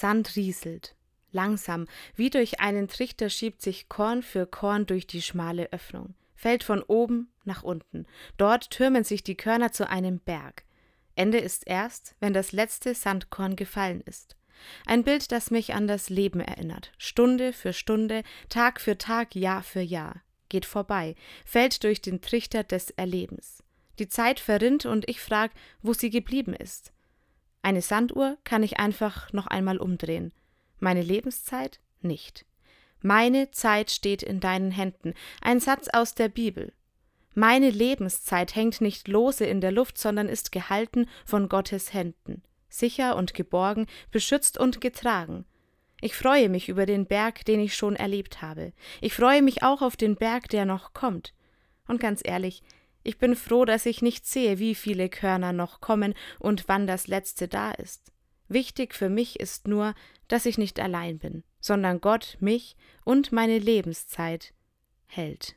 Sand rieselt. Langsam, wie durch einen Trichter schiebt sich Korn für Korn durch die schmale Öffnung, fällt von oben nach unten. Dort türmen sich die Körner zu einem Berg. Ende ist erst, wenn das letzte Sandkorn gefallen ist. Ein Bild, das mich an das Leben erinnert. Stunde für Stunde, Tag für Tag, Jahr für Jahr. Geht vorbei, fällt durch den Trichter des Erlebens. Die Zeit verrinnt und ich frag, wo sie geblieben ist. Eine Sanduhr kann ich einfach noch einmal umdrehen. Meine Lebenszeit nicht. Meine Zeit steht in deinen Händen. Ein Satz aus der Bibel. Meine Lebenszeit hängt nicht lose in der Luft, sondern ist gehalten von Gottes Händen, sicher und geborgen, beschützt und getragen. Ich freue mich über den Berg, den ich schon erlebt habe. Ich freue mich auch auf den Berg, der noch kommt. Und ganz ehrlich, ich bin froh, dass ich nicht sehe, wie viele Körner noch kommen und wann das letzte da ist. Wichtig für mich ist nur, dass ich nicht allein bin, sondern Gott mich und meine Lebenszeit hält.